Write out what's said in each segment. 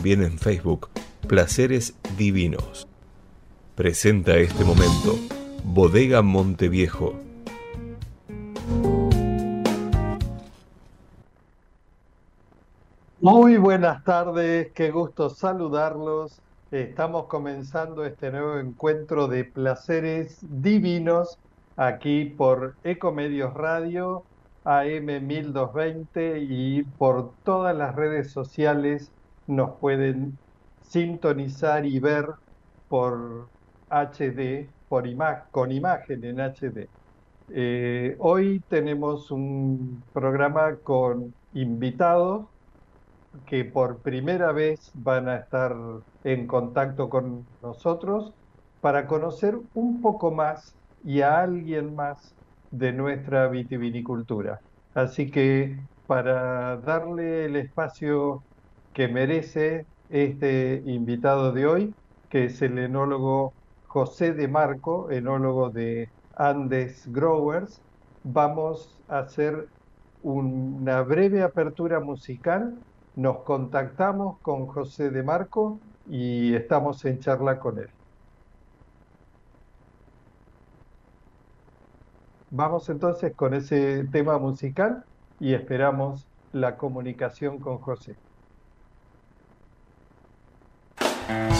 también en Facebook, Placeres Divinos. Presenta este momento, Bodega Monteviejo. Muy buenas tardes, qué gusto saludarlos. Estamos comenzando este nuevo encuentro de placeres divinos aquí por Ecomedios Radio, AM 1220 y por todas las redes sociales nos pueden sintonizar y ver por HD, por con imagen en HD. Eh, hoy tenemos un programa con invitados que por primera vez van a estar en contacto con nosotros para conocer un poco más y a alguien más de nuestra vitivinicultura. Así que para darle el espacio que merece este invitado de hoy, que es el enólogo José de Marco, enólogo de Andes Growers. Vamos a hacer una breve apertura musical. Nos contactamos con José de Marco y estamos en charla con él. Vamos entonces con ese tema musical y esperamos la comunicación con José. Bien,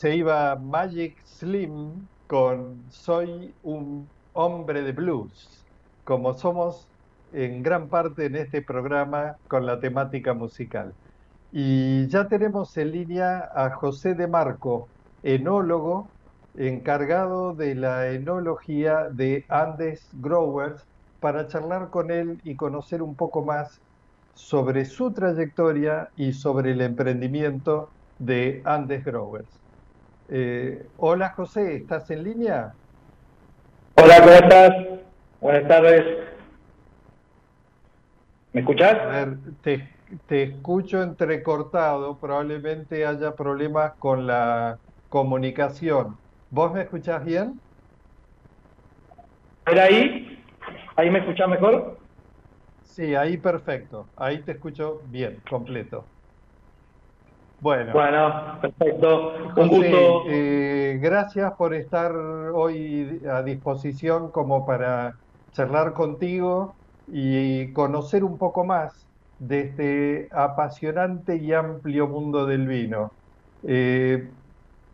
se iba Magic Slim con Soy un hombre de blues, como somos en gran parte en este programa con la temática musical. Y ya tenemos en línea a José de Marco, enólogo, encargado de la enología de Andes Growers, para charlar con él y conocer un poco más sobre su trayectoria y sobre el emprendimiento de Andes Growers. Eh, hola José, ¿estás en línea? Hola, ¿cómo estás? Buenas tardes. ¿Me escuchas? A ver, te, te escucho entrecortado, probablemente haya problemas con la comunicación. ¿Vos me escuchás bien? ¿Era ahí? ¿Ahí me escuchás mejor? Sí, ahí perfecto. Ahí te escucho bien, completo. Bueno, Bueno, perfecto. Un José, gusto. eh, gracias por estar hoy a disposición como para charlar contigo y conocer un poco más de este apasionante y amplio mundo del vino. Eh,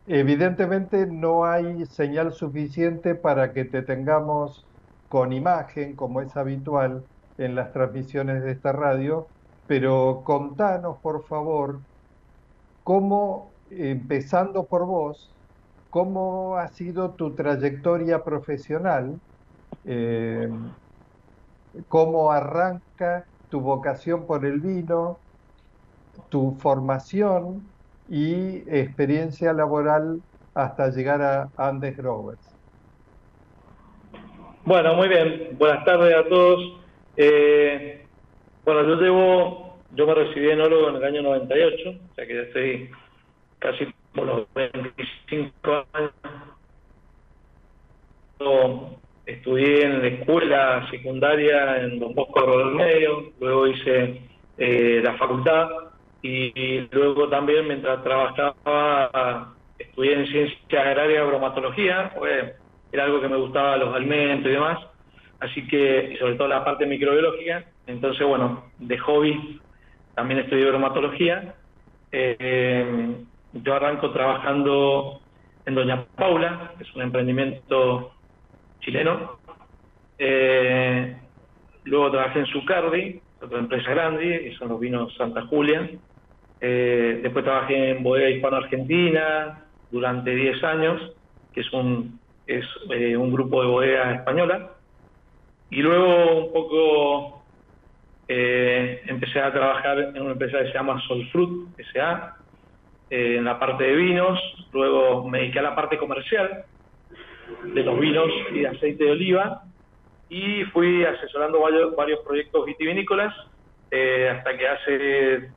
evidentemente no hay señal suficiente para que te tengamos con imagen, como es habitual en las transmisiones de esta radio, pero contanos, por favor, cómo, empezando por vos, cómo ha sido tu trayectoria profesional, eh, cómo arranca tu vocación por el vino, tu formación y experiencia laboral hasta llegar a Andes Growers. Bueno, muy bien. Buenas tardes a todos. Eh, bueno, yo llevo, yo me recibí enólogo en el año 98, o sea que ya estoy casi por los 25 años. Estudié en la escuela secundaria en Don Bosco del Medio, luego hice eh, la facultad y, luego también mientras trabajaba estudié en ciencias agrarias bromatología, porque era algo que me gustaba los alimentos y demás, así que, sobre todo la parte microbiológica, entonces bueno, de hobby también estudié bromatología. Eh, yo arranco trabajando en Doña Paula, que es un emprendimiento chileno. Eh, luego trabajé en Zucardi, otra empresa grande, que son los vinos Santa Julia. Eh, después trabajé en Bodega Hispano Argentina durante 10 años, que es un, es, un grupo de bodegas española. Y luego un poco eh, empecé a trabajar en una empresa que se llama Solfruit S.A., eh, en la parte de vinos. Luego me dediqué a la parte comercial de los vinos y de aceite de oliva. Y fui asesorando varios, proyectos vitivinícolas eh, hasta que hace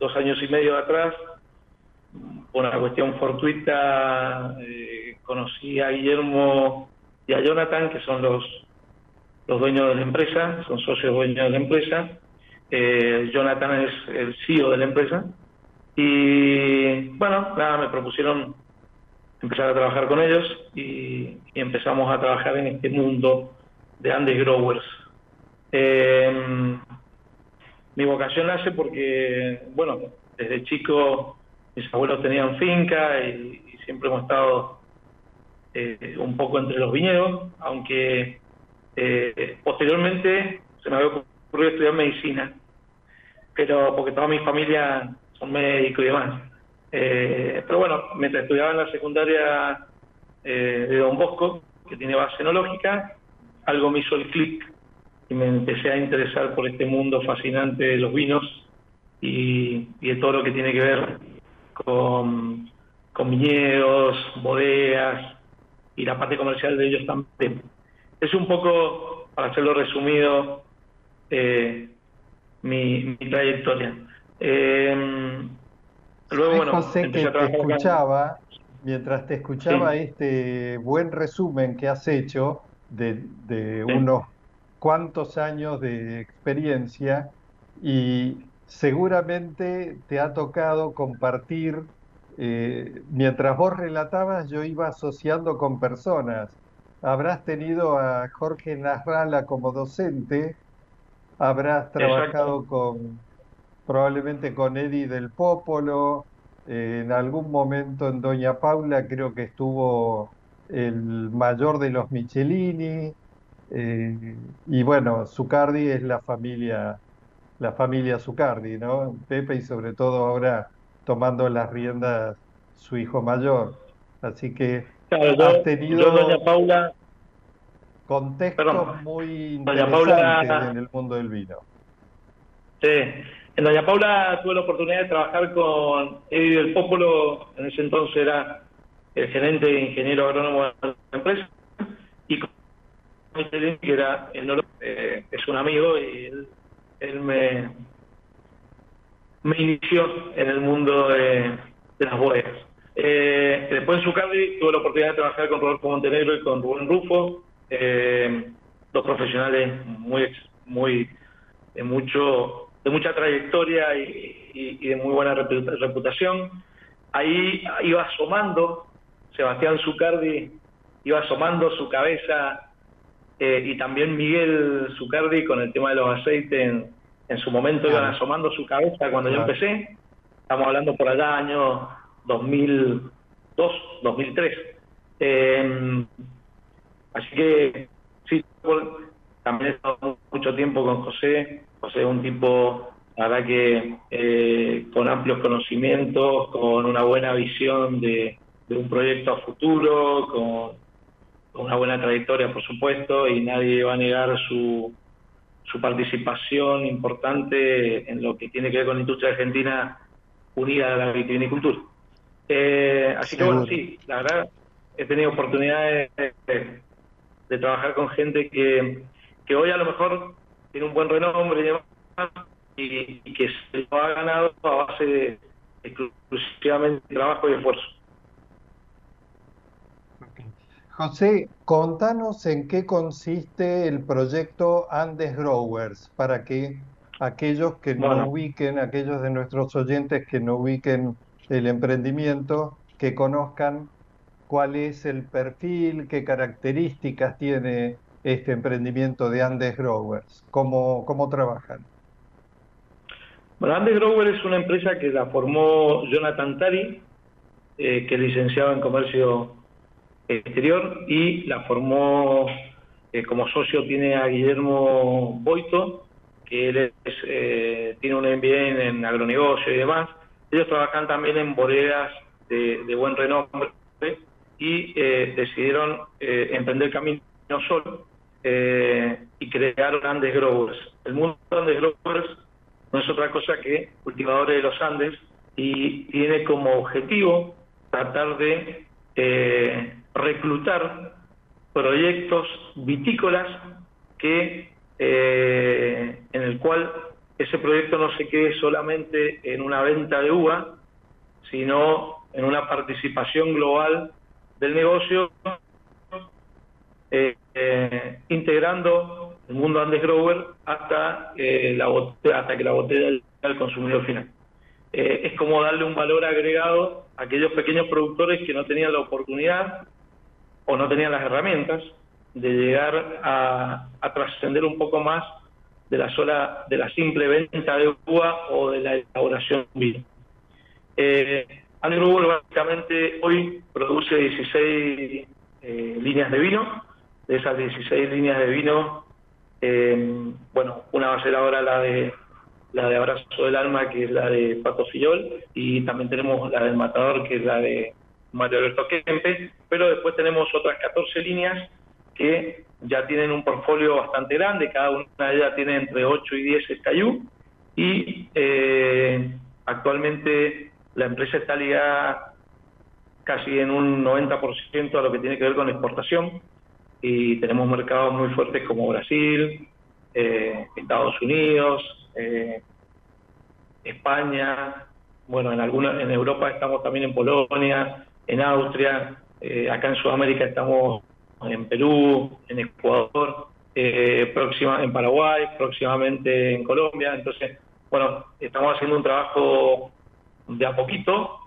dos años y medio atrás, por una cuestión fortuita, eh, conocí a Guillermo y a Jonathan, que son los, los dueños de la empresa, son socios dueños de la empresa. Eh, Jonathan es el CEO de la empresa. Y bueno, nada, me propusieron empezar a trabajar con ellos y, empezamos a trabajar en este mundo de Andes Growers. Eh, mi vocación nace porque, bueno, desde chico mis abuelos tenían finca y, y siempre hemos estado eh, un poco entre los viñedos, aunque eh, posteriormente se me había ocurrido estudiar medicina, pero porque toda mi familia son médicos y demás. Eh, pero bueno, mientras estudiaba en la secundaria eh, de Don Bosco, que tiene base enológica, algo me hizo el clic y me empecé a interesar por este mundo fascinante de los vinos y, de todo lo que tiene que ver con viñedos, bodegas y la parte comercial de ellos también. Es un poco, para hacerlo resumido, eh, mi, mi trayectoria. Eh, luego, bueno, José, que te escuchaba, mientras te escuchaba Sí. este buen resumen que has hecho de, de Sí. unos cuantos años de experiencia y seguramente te ha tocado compartir, eh, mientras vos relatabas, yo iba asociando con personas. Habrás tenido a Jorge Nasralla como docente, habrás trabajado con probablemente con Eddie del Popolo, en algún momento en Doña Paula creo que estuvo el mayor de los Michelini, eh, y bueno, Zucardi es la familia, la familia Zucardi, ¿no? Pepe y sobre todo ahora tomando las riendas su hijo mayor. Así que has tenido Doña Paula, contextos muy interesantes en el mundo del vino. Sí, en Doña Paula tuve la oportunidad de trabajar con Eddie del Popolo, en ese entonces era el gerente de ingeniero agrónomo de la empresa, y con que era eh, es un amigo y él, me, me inició en el mundo de, las bodegas. Eh, después en Zucardi tuve la oportunidad de trabajar con Rodolfo Montenegro y con Rubén Rufo, eh, dos profesionales muy muy de mucho de mucha trayectoria y, de muy buena reputación. Ahí iba asomando Sebastián Zucardi iba asomando su cabeza eh, y también Miguel Zucardi con el tema de los aceites en, su momento iban asomando su cabeza cuando yo empecé. Estamos hablando por allá año 2002, 2003. Em, así que sí, también he estado mucho tiempo con José. José es un tipo, la verdad que eh, con amplios conocimientos, con una buena visión de, de un proyecto a futuro, con una buena trayectoria, por supuesto, y nadie va a negar su, su participación importante en lo que tiene que ver con la industria argentina unida a la vitivinicultura. Eh, así que bueno, sí, la verdad, he tenido oportunidades de, trabajar con gente que, que hoy a lo mejor tiene un buen renombre y demás, y, que se lo ha ganado a base de exclusivamente trabajo y esfuerzo. José, contanos en qué consiste el proyecto Andes Growers para que aquellos que no ubiquen, aquellos de nuestros oyentes que no ubiquen el emprendimiento, que conozcan cuál es el perfil, qué características tiene este emprendimiento de Andes Growers, cómo, cómo trabajan. Bueno, Andes Growers es una empresa que la formó Jonathan Tari, eh, que es licenciado en comercio exterior y la formó eh, como socio tiene a Guillermo Boito, que él eh, tiene un MBA en, agronegocio y demás. Ellos trabajan también en bodegas de, buen renombre y eh, decidieron emprender camino solo y crearon Andes Growers. El mundo de Andes Growers no es otra cosa que cultivadores de los Andes y tiene como objetivo tratar de reclutar proyectos vitícolas que eh, en el cual ese proyecto no se quede solamente en una venta de uva, sino en una participación global del negocio, eh, eh, integrando el mundo Andes Grower hasta, la hasta que la botella llegue al consumidor final. es como darle un valor agregado a aquellos pequeños productores que no tenían la oportunidad o no tenían las herramientas de llegar a, trascender un poco más de la sola, de la simple venta de uva o de la elaboración de vino. Eh, básicamente hoy produce 16 eh, líneas de vino. De esas 16 líneas de vino, eh, bueno, una va a ser ahora la de la de Abrazo del Alma, que es la de Pato Fillol, y también tenemos la del Matador, que es la de Mario Alberto Kempe, pero después tenemos otras 14 líneas que ya tienen un portfolio bastante grande, cada una de ellas tiene entre 8 y 10 SKU y eh, actualmente la empresa está ligada casi en un 90% a lo que tiene que ver con exportación y tenemos mercados muy fuertes como Brasil, eh, Estados Unidos, eh, España, bueno, en alguna, en Europa estamos también en Polonia, en Austria, acá en Sudamérica estamos en Perú, en Ecuador, eh, próxima, en Paraguay, próximamente en Colombia. Entonces, bueno, estamos haciendo un trabajo de a poquito,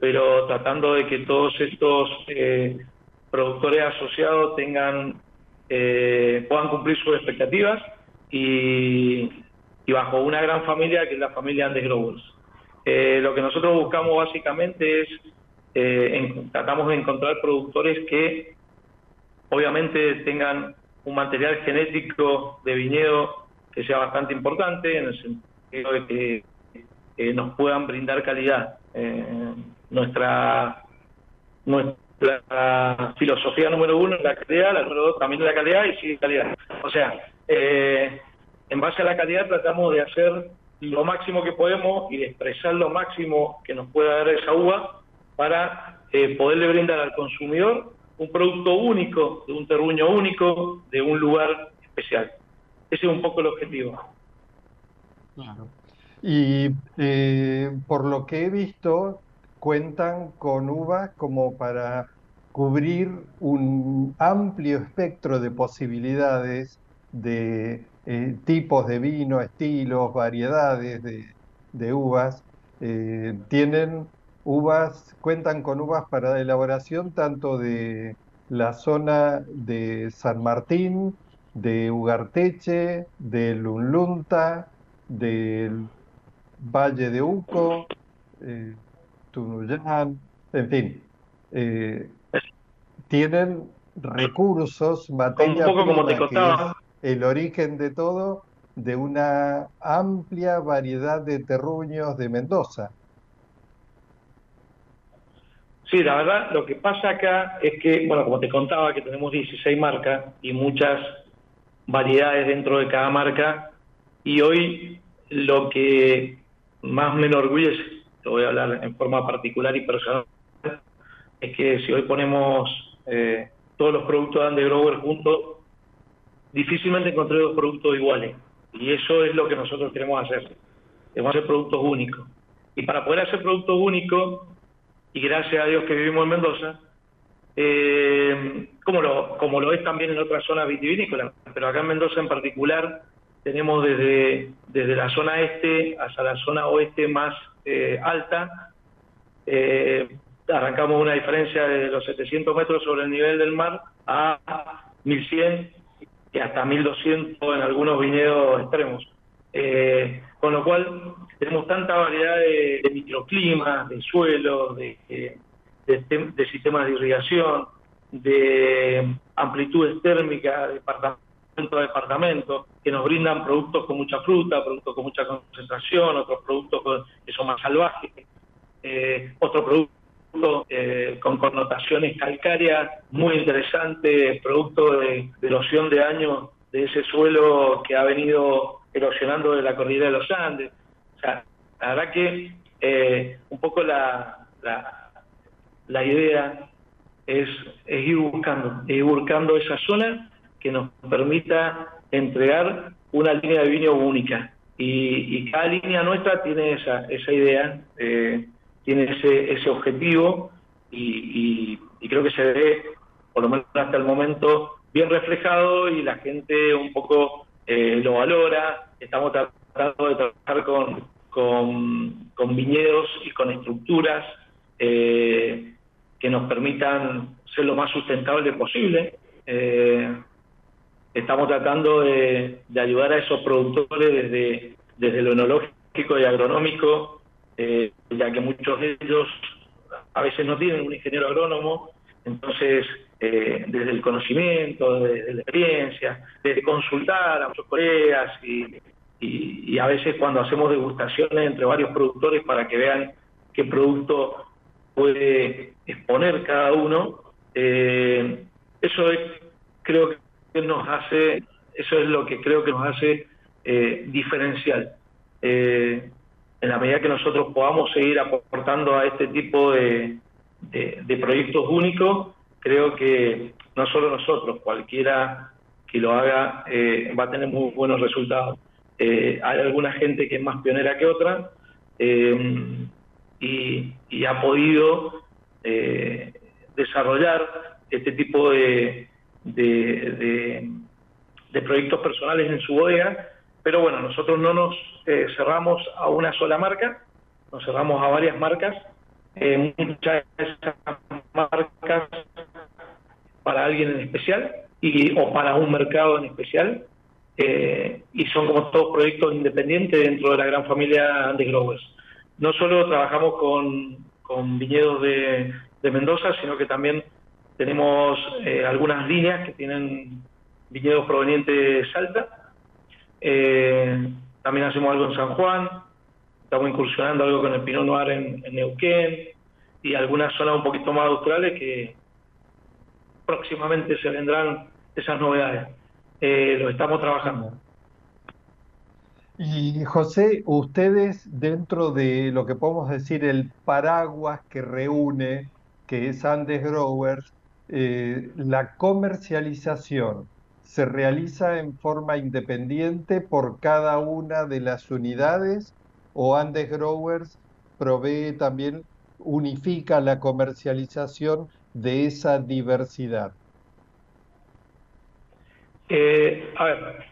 pero tratando de que todos estos eh, productores asociados tengan puedan cumplir sus expectativas y, bajo una gran familia que es la familia Andes Growers. Eh, lo que nosotros buscamos básicamente es, eh, tratamos de encontrar productores que obviamente tengan un material genético de viñedo que sea bastante importante en el sentido de que nos puedan brindar calidad. nuestra nuestra filosofía número uno es la calidad, la número dos también la calidad y sí calidad. O sea, eh, en base a la calidad tratamos de hacer lo máximo que podemos y de expresar lo máximo que nos pueda dar esa uva para eh, poderle brindar al consumidor un producto único, de un terruño único, de un lugar especial. Ese es un poco el objetivo. Claro. Y eh, por lo que he visto, cuentan con uvas como para cubrir un amplio espectro de posibilidades de eh, tipos de vino, estilos, variedades de, uvas. Eh, tienen uvas, cuentan con uvas para elaboración tanto de la zona de San Martín, de Ugarteche, de Lunlunta, del Valle de Uco, eh, Tunuyán, en fin, eh, tienen recursos, materia prima, el origen de todo de una amplia variedad de terruños de Mendoza. Sí, la verdad, lo que pasa acá es que, bueno, como te contaba, que tenemos 16 marcas y muchas variedades dentro de cada marca, y hoy lo que más me enorgullece te voy a hablar en forma particular y personal, es que si hoy ponemos eh, todos los productos de Andegrower juntos, difícilmente encontré dos productos iguales. Y eso es lo que nosotros queremos hacer. Queremos hacer productos únicos. Y para poder hacer productos únicos, y gracias a Dios que vivimos en Mendoza, eh, como, lo, como lo es también en otras zonas vitivinícolas, pero acá en Mendoza en particular tenemos desde, desde la zona este hasta la zona oeste más eh, alta. Eh, arrancamos una diferencia de los 700 metros sobre el nivel del mar a 1100 y hasta 1200 en algunos viñedos extremos. Eh, con lo cual tenemos tanta variedad de, microclimas, de suelos, de, de, sistemas de irrigación, de amplitudes térmicas, de departamento a departamento, que nos brindan productos con mucha fruta, productos con mucha concentración, otros productos que son más salvajes, eh, otro producto eh, con connotaciones calcáreas muy interesante, producto de, erosión de años de ese suelo que ha venido erosionando de la cordillera de los Andes. La verdad que eh, un poco la, la, idea es, es, ir buscando, ir buscando esa zona que nos permita entregar una línea de vino única. Y, cada línea nuestra tiene esa, esa idea, eh, tiene ese, ese objetivo y, creo que se ve, por lo menos hasta el momento, bien reflejado y la gente un poco eh, lo valora. Estamos tratando de trabajar con, con, viñedos y con estructuras eh, que nos permitan ser lo más sustentable posible. Eh, estamos tratando de, ayudar a esos productores desde, desde lo enológico y agronómico, eh, ya que muchos de ellos a veces no tienen un ingeniero agrónomo, entonces eh, desde el conocimiento, desde la experiencia, desde consultar a muchos colegas y, y, a veces cuando hacemos degustaciones entre varios productores para que vean qué producto puede exponer cada uno, eh, eso es, creo que nos hace, eso es lo que creo que nos hace eh, diferencial. Eh, en la medida que nosotros podamos seguir aportando a este tipo de, de, proyectos únicos, creo que no solo nosotros, cualquiera que lo haga eh, va a tener muy buenos resultados. Hay alguna gente que es más pionera que otra y, y, ha podido desarrollar este tipo de, de, de, proyectos personales en su bodega, pero bueno, nosotros no nos eh, cerramos a una sola marca, nos cerramos a varias marcas, eh, muchas de esas marcas para alguien en especial y, o para un mercado en especial, eh, y son como todos proyectos independientes dentro de la gran familia de Growers. no solo trabajamos con, viñedos de, de, Mendoza, sino que también tenemos eh, algunas líneas que tienen viñedos provenientes de Salta. Eh, también hacemos algo en San Juan, estamos incursionando algo con el Pinot Noir en, Neuquén y algunas zonas un poquito más australes que próximamente se vendrán esas novedades. Eh, lo estamos trabajando. Y José, ustedes dentro de lo que podemos decir el paraguas que reúne, que es Andes Growers, eh, la comercialización se realiza en forma independiente por cada una de las unidades o Andes Growers provee también, unifica la comercialización de esa diversidad? Eh, a ver,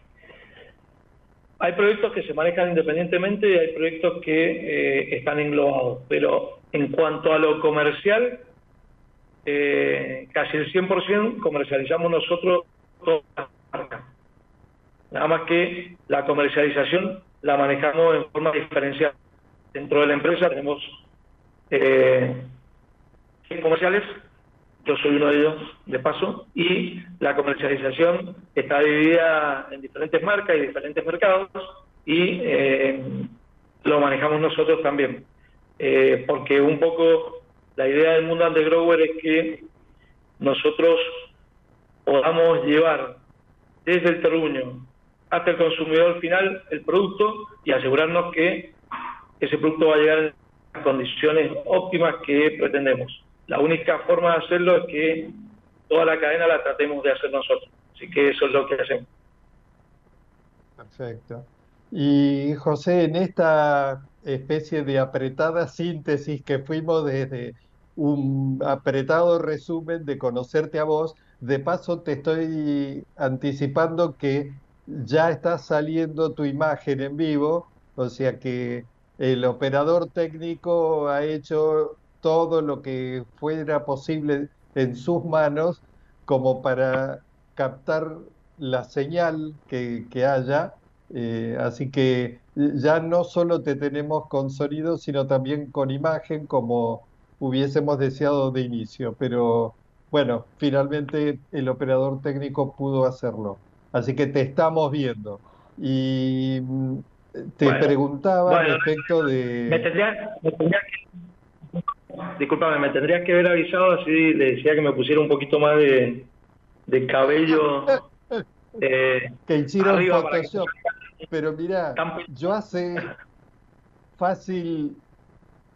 hay proyectos que se manejan independientemente y hay proyectos que eh, están englobados, pero en cuanto a lo comercial, eh, casi el 100% comercializamos nosotros todas las marcas. Nada más que la comercialización la manejamos en forma diferencial. Dentro de la empresa tenemos eh, comerciales, yo soy uno de ellos de paso, y la comercialización está dividida en diferentes marcas y diferentes mercados y eh, lo manejamos nosotros también. Eh, porque un poco la idea del mundo undergrower es que nosotros podamos llevar desde el terruño hasta el consumidor final el producto y asegurarnos que ese producto va a llegar en las condiciones óptimas que pretendemos. La única forma de hacerlo es que toda la cadena la tratemos de hacer nosotros. Así que eso es lo que hacemos. Perfecto. Y José, en esta especie de apretada síntesis que fuimos desde un apretado resumen de conocerte a vos, de paso te estoy anticipando que ya está saliendo tu imagen en vivo, o sea que el operador técnico ha hecho todo lo que fuera posible en sus manos como para captar la señal que, haya. Eh, así que ya no solo te tenemos con sonido, sino también con imagen como hubiésemos deseado de inicio. Pero bueno, finalmente el operador técnico pudo hacerlo. Así que te estamos viendo. Y mm, te preguntaba respecto de... Me tendría, me tendría que... Disculpame, me tendrías que haber avisado así, le decía que me pusiera un poquito más de, de cabello. Eh, que hicieron Photoshop. Pero mira, yo hace fácil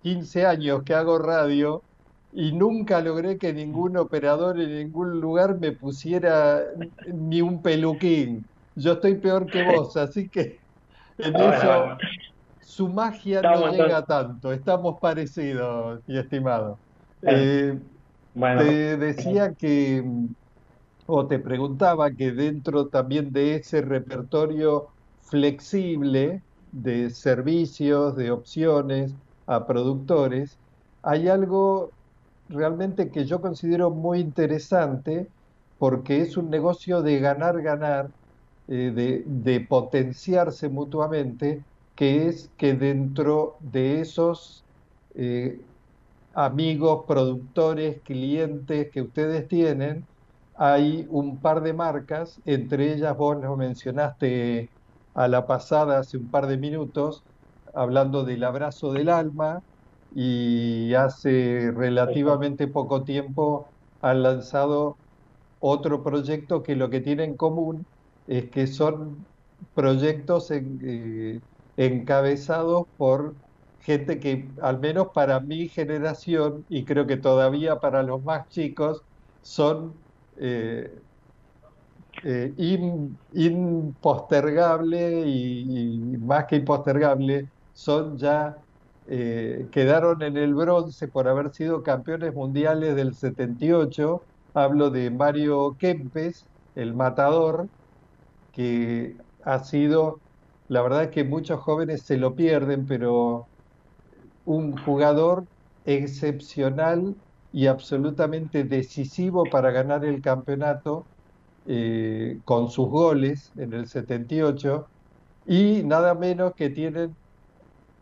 15 años que hago radio y nunca logré que ningún operador en ningún lugar me pusiera ni un peluquín. Yo estoy peor que vos, así que en eso su magia no llega tanto. Estamos parecidos, mi estimado. Eh, te decía que, o te preguntaba que dentro también de ese repertorio flexible de servicios, de opciones a productores, hay algo realmente que yo considero muy interesante porque es un negocio de ganar-ganar, eh, de, potenciarse mutuamente, que es que dentro de esos eh, amigos, productores, clientes que ustedes tienen, hay un par de marcas, entre ellas vos lo mencionaste a la pasada hace un par de minutos, hablando del abrazo del alma, y hace relativamente poco tiempo han lanzado otro proyecto que lo que tiene en común es que son proyectos eh, encabezados por gente que, al menos para mi generación, y creo que todavía para los más chicos, son eh, eh, impostergable y, más que impostergable, son ya eh, quedaron en el bronce por haber sido campeones mundiales del 78. Hablo de Mario Kempes, el matador, que ha sido, la verdad es que muchos jóvenes se lo pierden, pero un jugador excepcional y absolutamente decisivo para ganar el campeonato eh, con sus goles en el 78 y nada menos que tienen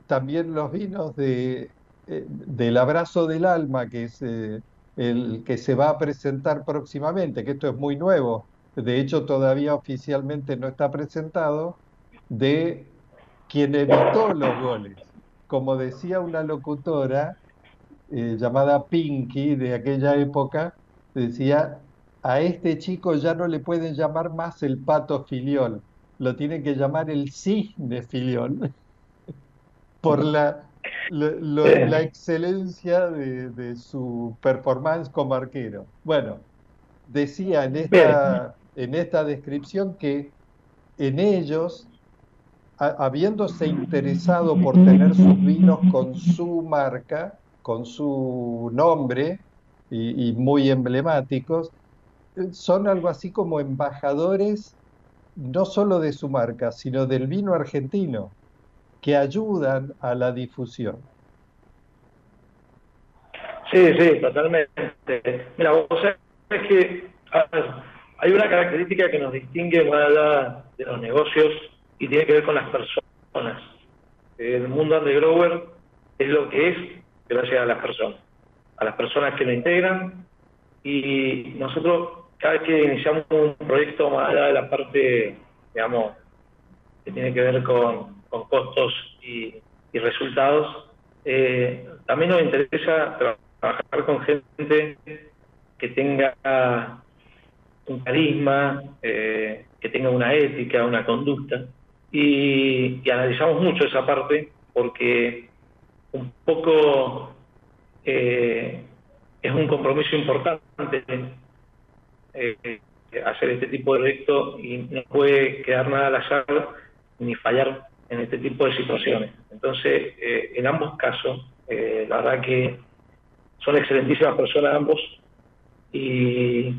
también los vinos de, eh, del abrazo del alma, que es eh, el que se va a presentar próximamente, que esto es muy nuevo, de hecho todavía oficialmente no está presentado, de quien evitó los goles. Como decía una locutora eh, llamada Pinky de aquella época, decía, a este chico ya no le pueden llamar más el pato filiol, lo tienen que llamar el cisne filiol, por la, la, excelencia de, su performance como arquero. Bueno, decía en esta, en esta descripción que en ellos, habiéndose interesado por tener sus vinos con su marca, con su nombre y, muy emblemáticos, son algo así como embajadores no solo de su marca, sino del vino argentino que ayudan a la difusión. Sí, sí, totalmente. Mira, vos sabés que hay una característica que nos distingue de los negocios y tiene que ver con las personas. El mundo undergrower es lo que es gracias a las personas, a las personas que lo integran y nosotros cada vez que iniciamos un proyecto más allá de la parte, digamos, que tiene que ver con costos y, resultados. Eh, también nos interesa trabajar con gente que tenga un carisma, eh, que tenga una ética, una conducta. Y, analizamos mucho esa parte porque un poco eh, es un compromiso importante hacer este tipo de proyecto y no puede quedar nada al azar ni fallar en este tipo de situaciones. Entonces, eh, en ambos casos, eh, la verdad que son excelentísimas personas ambos y,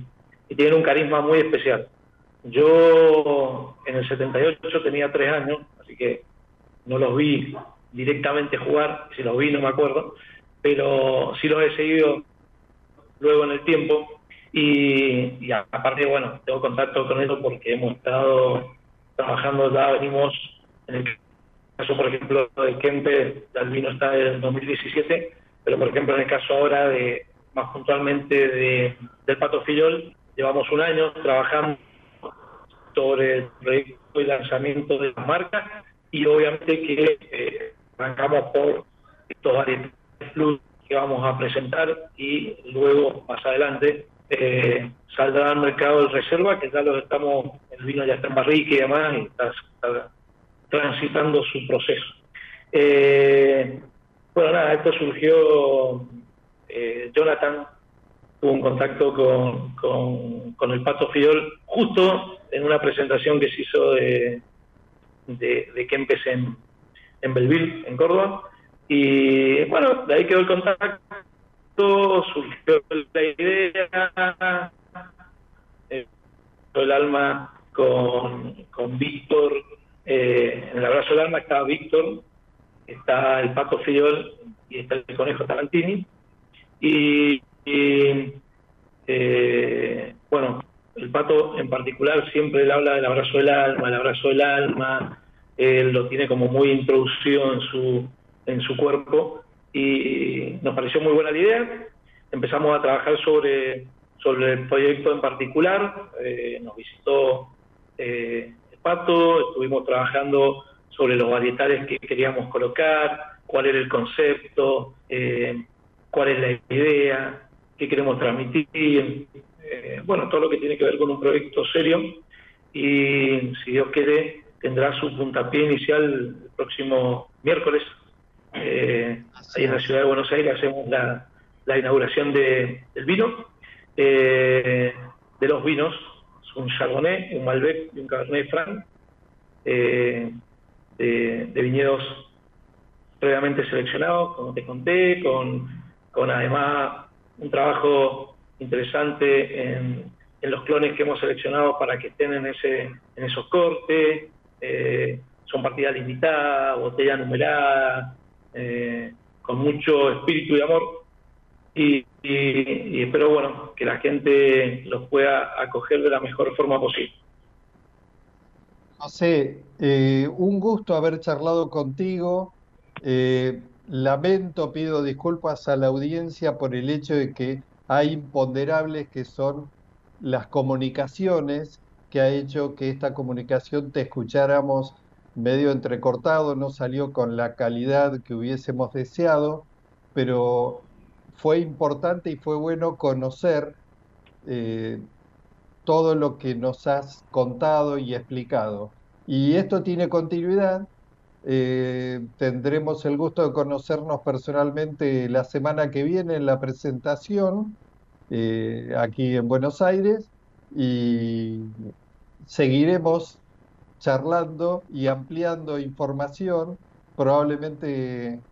tienen un carisma muy especial. Yo en el 78 tenía tres años, así que no los vi directamente jugar, si los vi no me acuerdo, pero sí los he seguido luego en el tiempo. Y, y aparte, bueno, tengo contacto con ellos porque hemos estado trabajando, ya venimos en el caso, por ejemplo, de Kempe, el vino está en 2017, pero por ejemplo, en el caso ahora de más puntualmente de, del Pato Fillol, llevamos un año trabajando sobre el y lanzamiento de las marcas y obviamente que eh, arrancamos por estos varietales que vamos a presentar y luego más adelante eh, saldrá al mercado de reserva que ya lo estamos, el vino ya está en barrique y demás y está transitando su proceso. Eh, bueno, nada, esto surgió, eh, Jonathan tuvo un contacto con, con, el Pato Fiol justo en una presentación que se hizo de, de, de Kempes en, en Belleville, en Córdoba, y bueno, de ahí quedó el contacto, surgió la idea, eh, el alma con, con Víctor eh, en el abrazo del alma está Víctor, está el Paco Fiol y está el Conejo Tarantini. Y, eh, bueno, el Pato en particular siempre él habla del abrazo del alma, el abrazo del alma, él lo tiene como muy introducido en su, en su cuerpo y nos pareció muy buena la idea. Empezamos a trabajar sobre, sobre el proyecto en particular, eh, nos visitó eh, estuvimos trabajando sobre los varietales que queríamos colocar, cuál era el concepto, eh, cuál es la idea, qué queremos transmitir, eh, bueno, todo lo que tiene que ver con un proyecto serio y si Dios quiere tendrá su puntapié inicial el próximo miércoles. Eh, ahí en la ciudad de Buenos Aires hacemos la, inauguración de, del vino, de los vinos un Chardonnay, un Malbec y un Cabernet Franc, eh, de, viñedos previamente seleccionados, como te conté, con, con además un trabajo interesante en, los clones que hemos seleccionado para que estén en, ese, en esos cortes. Eh, son partidas limitadas, botella numerada, eh, con mucho espíritu y amor y, espero bueno que la gente los pueda acoger de la mejor forma posible. José, eh, un gusto haber charlado contigo. Eh, lamento, pido disculpas a la audiencia por el hecho de que hay imponderables que son las comunicaciones que ha hecho que esta comunicación te escucháramos medio entrecortado, no salió con la calidad que hubiésemos deseado, pero fue importante y fue bueno conocer eh, todo lo que nos has contado y explicado. Y esto tiene continuidad. Eh, tendremos el gusto de conocernos personalmente la semana que viene en la presentación eh, aquí en Buenos Aires y seguiremos charlando y ampliando información, probablemente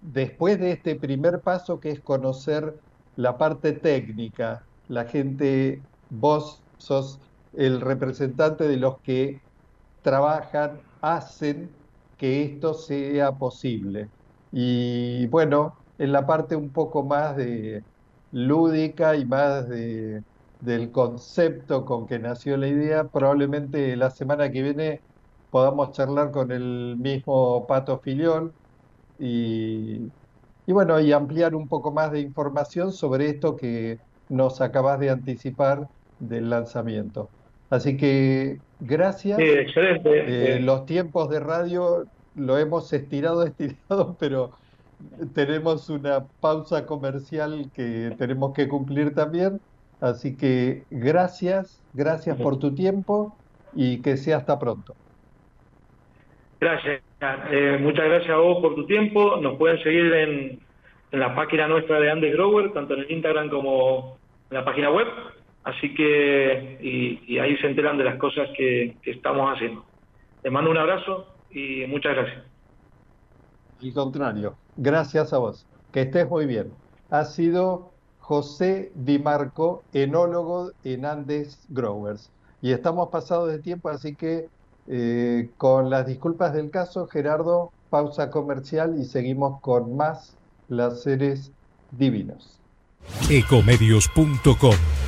después de este primer paso que es conocer la parte técnica, la gente, vos sos el representante de los que trabajan, hacen que esto sea posible. Y bueno, en la parte un poco más de lúdica y más de, del concepto con que nació la idea, probablemente la semana que viene podamos charlar con el mismo Pato Filión y, y bueno, y ampliar un poco más de información sobre esto que nos acabas de anticipar del lanzamiento. Así que gracias. excelente. Eh, los tiempos de radio lo hemos estirado, estirado, pero tenemos una pausa comercial que tenemos que cumplir también. Así que gracias, gracias por tu tiempo y que sea hasta pronto. Gracias. Eh, muchas gracias a vos por tu tiempo. Nos pueden seguir en, la página nuestra de Andes Grower, tanto en el Instagram como en la página web. Así que, y, ahí se enteran de las cosas que, que estamos haciendo. Les mando un abrazo y muchas gracias. Al contrario, gracias a vos. Que estés muy bien. Ha sido José Di Marco, enólogo en Andes Growers. Y estamos pasados de tiempo, así que eh, con las disculpas del caso, Gerardo, pausa comercial y seguimos con más placeres divinos. Ecomedios.com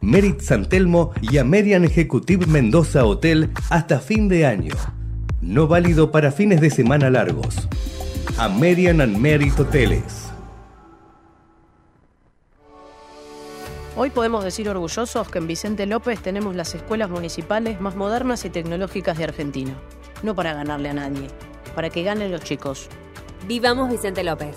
Merit San Telmo y Amerian Executive Mendoza Hotel hasta fin de año. No válido para fines de semana largos. American and Merit Hoteles. Hoy podemos decir orgullosos que en Vicente López tenemos las escuelas municipales más modernas y tecnológicas de Argentina. No para ganarle a nadie, para que ganen los chicos. Vivamos Vicente López.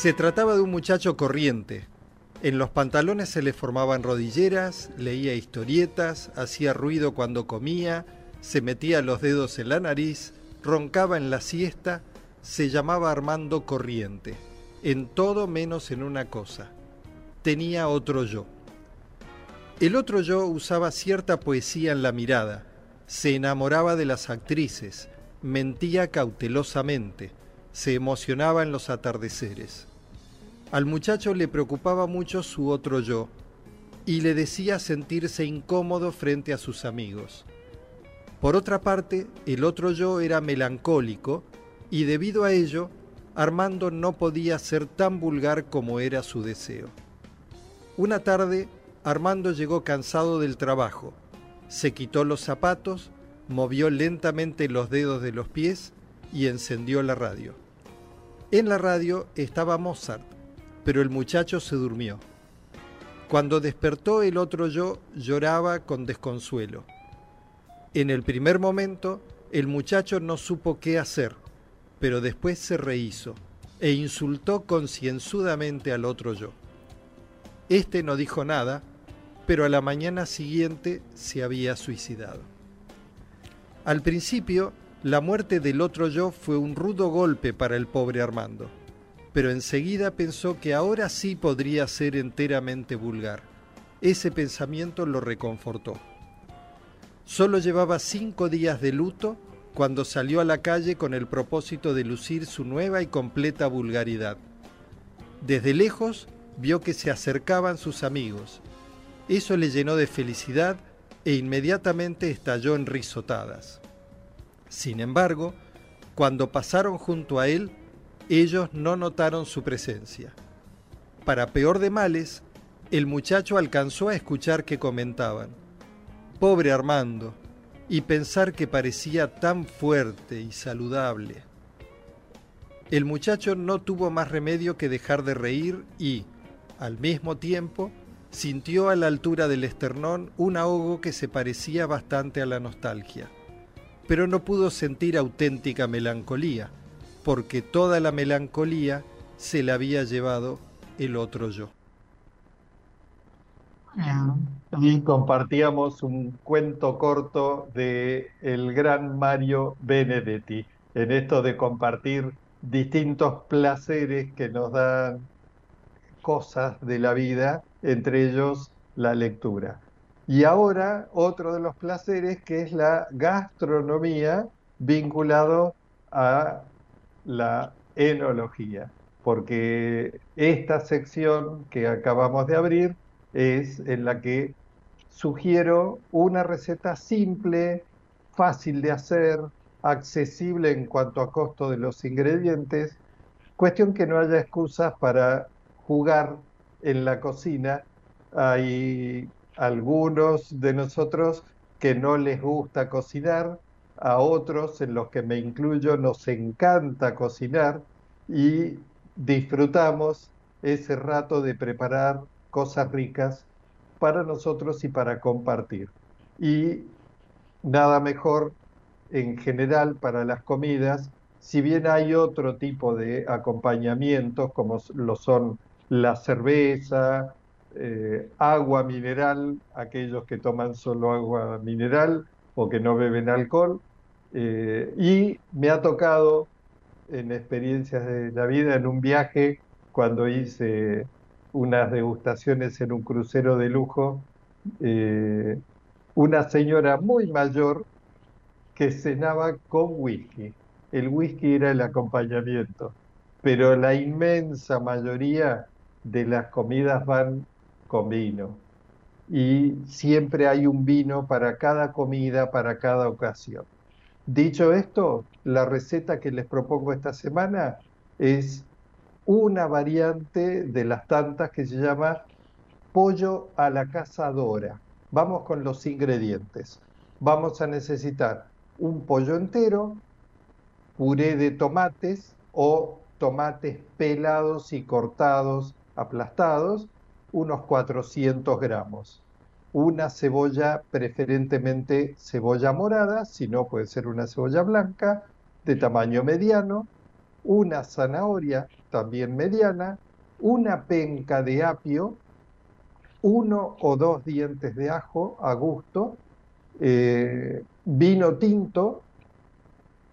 Se trataba de un muchacho corriente. En los pantalones se le formaban rodilleras, leía historietas, hacía ruido cuando comía, se metía los dedos en la nariz, roncaba en la siesta, se llamaba Armando Corriente, en todo menos en una cosa. Tenía otro yo. El otro yo usaba cierta poesía en la mirada, se enamoraba de las actrices, mentía cautelosamente, se emocionaba en los atardeceres. Al muchacho le preocupaba mucho su otro yo y le decía sentirse incómodo frente a sus amigos. Por otra parte, el otro yo era melancólico y debido a ello, Armando no podía ser tan vulgar como era su deseo. Una tarde, Armando llegó cansado del trabajo, se quitó los zapatos, movió lentamente los dedos de los pies y encendió la radio. En la radio estaba Mozart, pero el muchacho se durmió. Cuando despertó el otro yo lloraba con desconsuelo. En el primer momento el muchacho no supo qué hacer, pero después se rehizo e insultó concienzudamente al otro yo. Este no dijo nada, pero a la mañana siguiente se había suicidado. Al principio, la muerte del otro yo fue un rudo golpe para el pobre Armando, pero enseguida pensó que ahora sí podría ser enteramente vulgar. Ese pensamiento lo reconfortó. Solo llevaba cinco días de luto cuando salió a la calle con el propósito de lucir su nueva y completa vulgaridad. Desde lejos vio que se acercaban sus amigos. Eso le llenó de felicidad e inmediatamente estalló en risotadas. Sin embargo, cuando pasaron junto a él, ellos no notaron su presencia. Para peor de males, el muchacho alcanzó a escuchar que comentaban, Pobre Armando, y pensar que parecía tan fuerte y saludable. El muchacho no tuvo más remedio que dejar de reír y, al mismo tiempo, sintió a la altura del esternón un ahogo que se parecía bastante a la nostalgia pero no pudo sentir auténtica melancolía, porque toda la melancolía se la había llevado el otro yo. Y compartíamos un cuento corto de el gran Mario Benedetti, en esto de compartir distintos placeres que nos dan cosas de la vida, entre ellos la lectura. Y ahora otro de los placeres que es la gastronomía vinculado a la enología, porque esta sección que acabamos de abrir es en la que sugiero una receta simple, fácil de hacer, accesible en cuanto a costo de los ingredientes, cuestión que no haya excusas para jugar en la cocina. Hay algunos de nosotros que no les gusta cocinar, a otros, en los que me incluyo, nos encanta cocinar y disfrutamos ese rato de preparar cosas ricas para nosotros y para compartir. Y nada mejor en general para las comidas, si bien hay otro tipo de acompañamientos como lo son la cerveza, eh, agua mineral, aquellos que toman solo agua mineral o que no beben alcohol. Eh, y me ha tocado en experiencias de la vida, en un viaje, cuando hice unas degustaciones en un crucero de lujo, eh, una señora muy mayor que cenaba con whisky. El whisky era el acompañamiento, pero la inmensa mayoría de las comidas van con vino. Y siempre hay un vino para cada comida, para cada ocasión. Dicho esto, la receta que les propongo esta semana es una variante de las tantas que se llama pollo a la cazadora. Vamos con los ingredientes. Vamos a necesitar un pollo entero, puré de tomates o tomates pelados y cortados, aplastados, unos 400 gramos. Una cebolla, preferentemente cebolla morada, si no puede ser una cebolla blanca, de tamaño mediano. una zanahoria, también mediana, una penca de apio, uno o dos dientes de ajo a gusto, eh, vino tinto,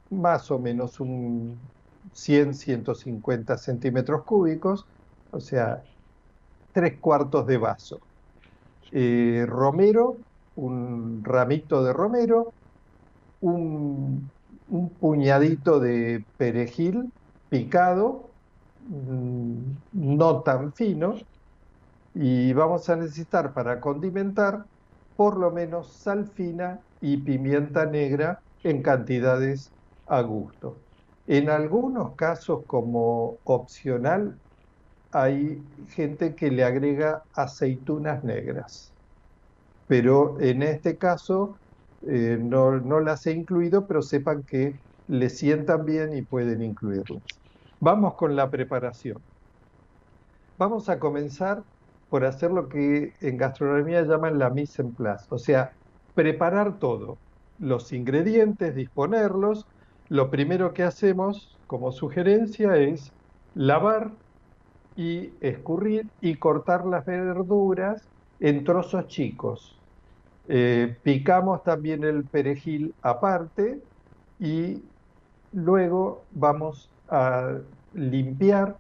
más o menos un 100-150 centímetros cúbicos, o sea, tres cuartos de vaso. Eh, romero, un ramito de romero, un, puñadito de perejil picado, mm, no tan fino, y vamos a necesitar para condimentar por lo menos sal fina y pimienta negra en cantidades a gusto. En algunos casos como opcional hay gente que le agrega aceitunas negras, pero en este caso eh, no, no, las he incluido, pero sepan que le sientan bien y pueden incluirlas. Vamos con la preparación. Vamos a comenzar por hacer lo que en gastronomía llaman la mise en place, o sea, preparar todo, los ingredientes, disponerlos. Lo primero que hacemos como sugerencia es lavar y escurrir y cortar las verduras en trozos chicos. Eh, picamos también el perejil aparte y luego vamos a limpiar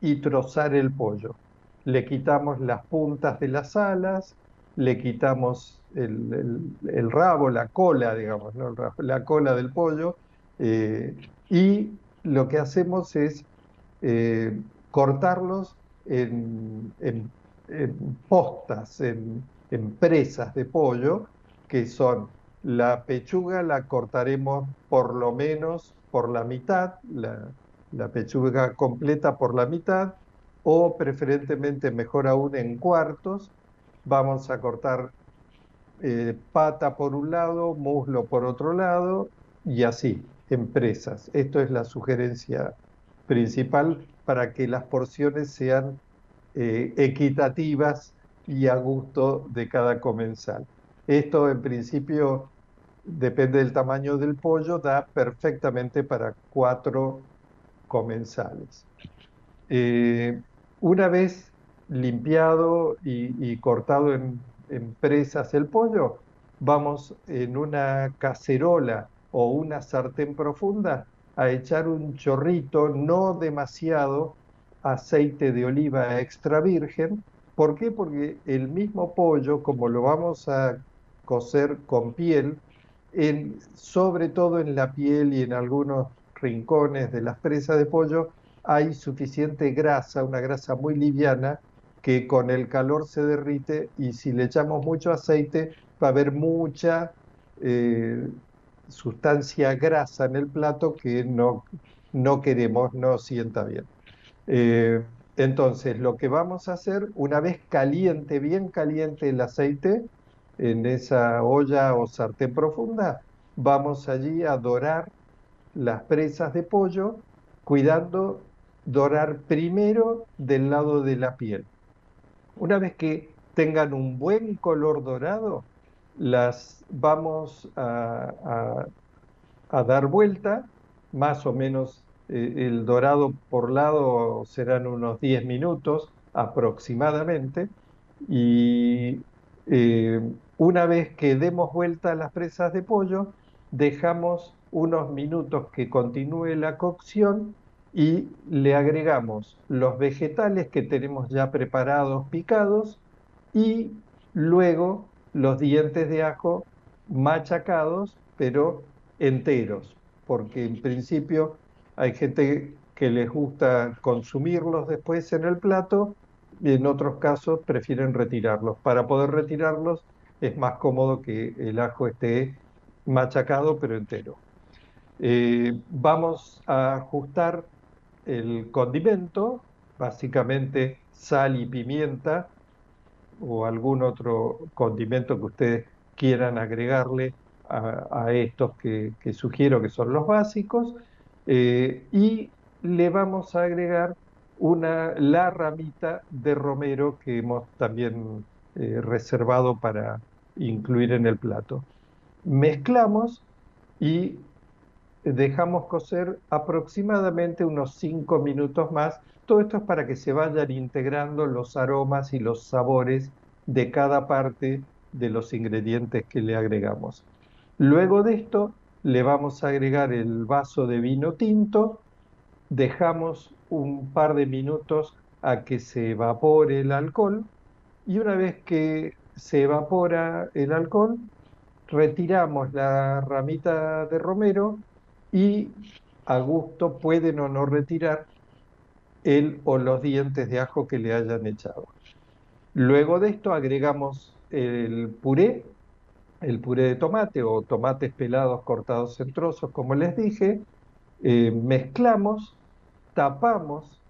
y trozar el pollo le quitamos las puntas de las alas, le quitamos el, rabo, la cola, digamos, la cola del pollo, eh, y lo que hacemos es eh, cortarlos en, postas, en, presas de pollo, que son la pechuga la cortaremos por lo menos por la mitad, la pechuga completa por la mitad, o preferentemente mejor aún en cuartos. Vamos a cortar eh, pata por un lado, muslo por otro lado y así, en presas. Esto es la sugerencia principal para que las porciones sean eh, equitativas y a gusto de cada comensal. Esto en principio depende del tamaño del pollo, da perfectamente para cuatro comensales. Eh, una vez limpiado y, cortado en, presas el pollo, vamos en una cacerola o una sartén profunda a echar un chorrito, no demasiado, aceite de oliva extra virgen. ¿Por qué? Porque el mismo pollo, como lo vamos a cocer con piel, sobre todo en la piel y en algunos rincones de las presas de pollo, hay suficiente grasa, una grasa muy liviana, que con el calor se derrite y si le echamos mucho aceite va a haber mucha eh, sustancia grasa en el plato que no, no queremos, no sienta bien. Eh, entonces, lo que vamos a hacer, una vez caliente, bien caliente el aceite, en esa olla o sartén profunda, vamos allí a dorar las presas de pollo, cuidando dorar primero del lado de la piel. Una vez que tengan un buen color dorado, las vamos a, dar vuelta, más o menos eh, el dorado por lado serán unos 10 minutos aproximadamente, y eh, una vez que demos vuelta a las presas de pollo, dejamos unos minutos que continúe la cocción y le agregamos los vegetales que tenemos ya preparados, picados, y luego los dientes de ajo machacados, pero enteros, porque en principio hay gente que les gusta consumirlos después en el plato y en otros casos prefieren retirarlos. Para poder retirarlos es más cómodo que el ajo esté machacado pero entero. Eh, vamos a ajustar el condimento, básicamente sal y pimienta o algún otro condimento que ustedes quieran agregarle a, estos que, sugiero que son los básicos, eh, y le vamos a agregar una, la ramita de romero que hemos también eh, reservado para incluir en el plato. Mezclamos y dejamos cocer aproximadamente unos 5 minutos más. Todo esto es para que se vayan integrando los aromas y los sabores de cada parte de los ingredientes que le agregamos. Luego de esto le vamos a agregar el vaso de vino tinto, dejamos un par de minutos a que se evapore el alcohol y una vez que se evapora el alcohol, retiramos la ramita de romero y a gusto pueden o no retirar el o los dientes de ajo que le hayan echado. Luego de esto agregamos el puré, el puré de tomate o tomates pelados cortados en trozos, como les dije, eh, mezclamos, tapamos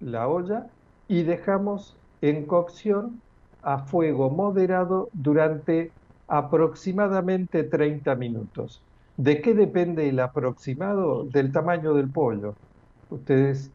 la olla y dejamos en cocción a fuego moderado durante aproximadamente 30 minutos. ¿De qué depende el aproximado? Del tamaño del pollo. Ustedes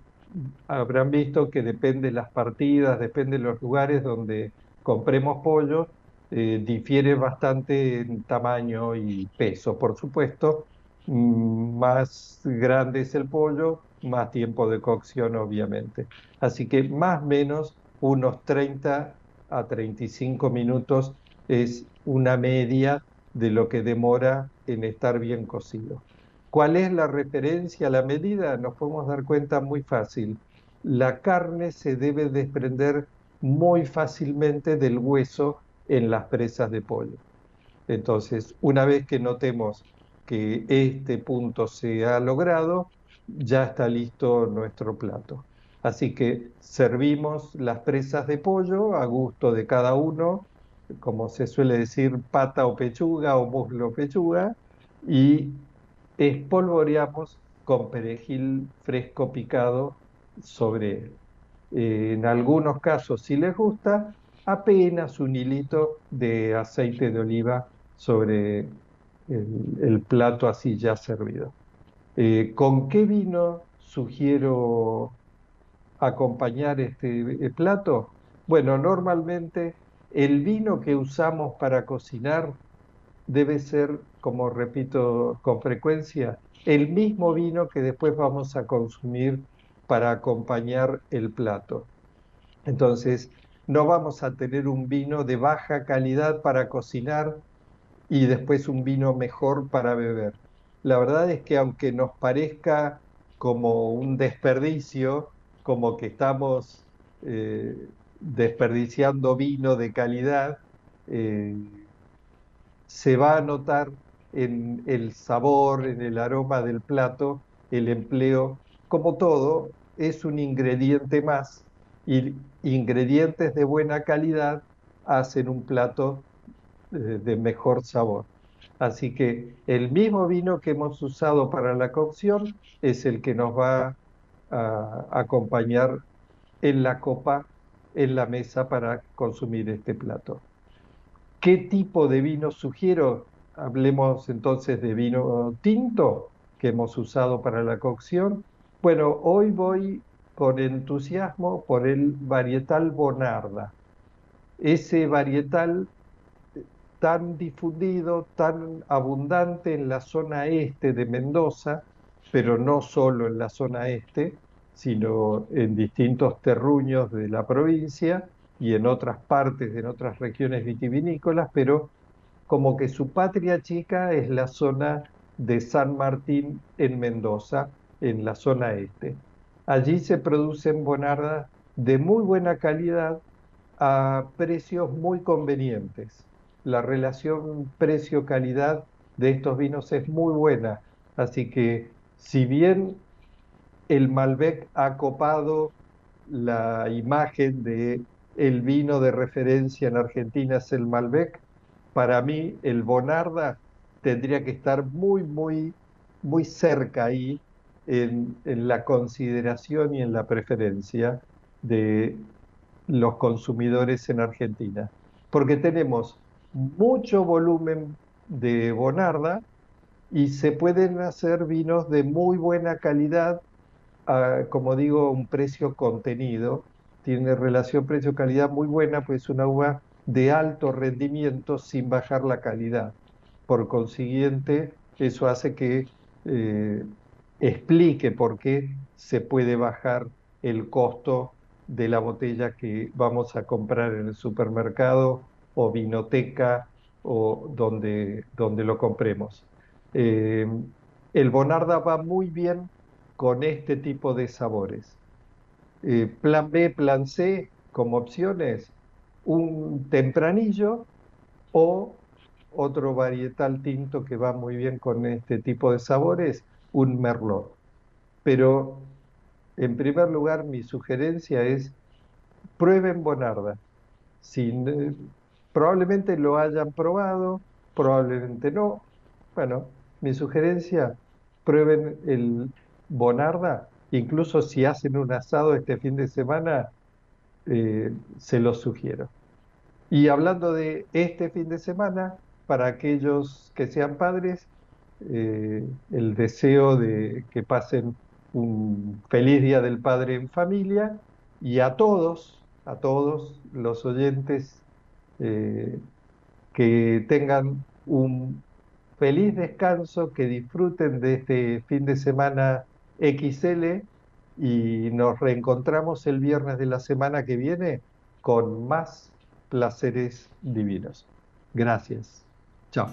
habrán visto que depende las partidas, depende de los lugares donde compremos pollo, eh, difiere bastante en tamaño y peso, por supuesto. Mm, más grande es el pollo, más tiempo de cocción, obviamente. Así que más o menos unos 30 a 35 minutos es una media de lo que demora en estar bien cocido. ¿Cuál es la referencia, la medida? Nos podemos dar cuenta muy fácil. La carne se debe desprender muy fácilmente del hueso en las presas de pollo. Entonces, una vez que notemos que este punto se ha logrado, ya está listo nuestro plato. Así que servimos las presas de pollo a gusto de cada uno, como se suele decir, pata o pechuga o muslo o pechuga, y espolvoreamos con perejil fresco picado sobre él. en algunos casos, si les gusta, apenas un hilito de aceite de oliva sobre el, plato así ya servido. Eh, ¿Con qué vino sugiero acompañar este eh, plato? Bueno, normalmente el vino que usamos para cocinar debe ser, como repito con frecuencia, el mismo vino que después vamos a consumir para acompañar el plato. Entonces, no vamos a tener un vino de baja calidad para cocinar y después un vino mejor para beber. La verdad es que aunque nos parezca como un desperdicio, como que estamos eh, desperdiciando vino de calidad, eh, se va a notar en el sabor, en el aroma del plato, el empleo, como todo, es un ingrediente más y ingredientes de buena calidad hacen un plato eh, de mejor sabor. Así que el mismo vino que hemos usado para la cocción es el que nos va a acompañar en la copa, en la mesa para consumir este plato. ¿Qué tipo de vino sugiero? Hablemos entonces de vino tinto que hemos usado para la cocción. Bueno, hoy voy con entusiasmo por el varietal Bonarda. Ese varietal tan difundido, tan abundante en la zona este de Mendoza, pero no solo en la zona este, sino en distintos terruños de la provincia, y en otras partes, en otras regiones vitivinícolas, pero como que su patria chica es la zona de San Martín en Mendoza, en la zona este. Allí se producen bonardas de muy buena calidad a precios muy convenientes. La relación precio-calidad de estos vinos es muy buena, así que si bien el Malbec ha copado la imagen de el vino de referencia en Argentina es el Malbec. Para mí, el Bonarda tendría que estar muy, muy, muy cerca ahí en, la consideración y en la preferencia de los consumidores en Argentina. Porque tenemos mucho volumen de Bonarda y se pueden hacer vinos de muy buena calidad, como digo, un precio contenido tiene relación precio-calidad muy buena, pues es una uva de alto rendimiento sin bajar la calidad. Por consiguiente, eso hace que eh, explique por qué se puede bajar el costo de la botella que vamos a comprar en el supermercado o vinoteca o donde, donde lo compremos. Eh, el Bonarda va muy bien con este tipo de sabores. Eh, plan B, plan C, como opciones, un tempranillo o otro varietal tinto que va muy bien con este tipo de sabores, un merlot. Pero en primer lugar mi sugerencia es prueben Bonarda. Eh, probablemente lo hayan probado, probablemente no. Bueno, mi sugerencia, prueben el Bonarda, incluso si hacen un asado este fin de semana, eh, se los sugiero. Y hablando de este fin de semana, para aquellos que sean padres, eh, el deseo de que pasen un feliz Día del Padre en familia y a todos, a todos los oyentes eh, que tengan un feliz descanso, que disfruten de este fin de semana XL y nos reencontramos el viernes de la semana que viene con más placeres divinos. Gracias. Chao.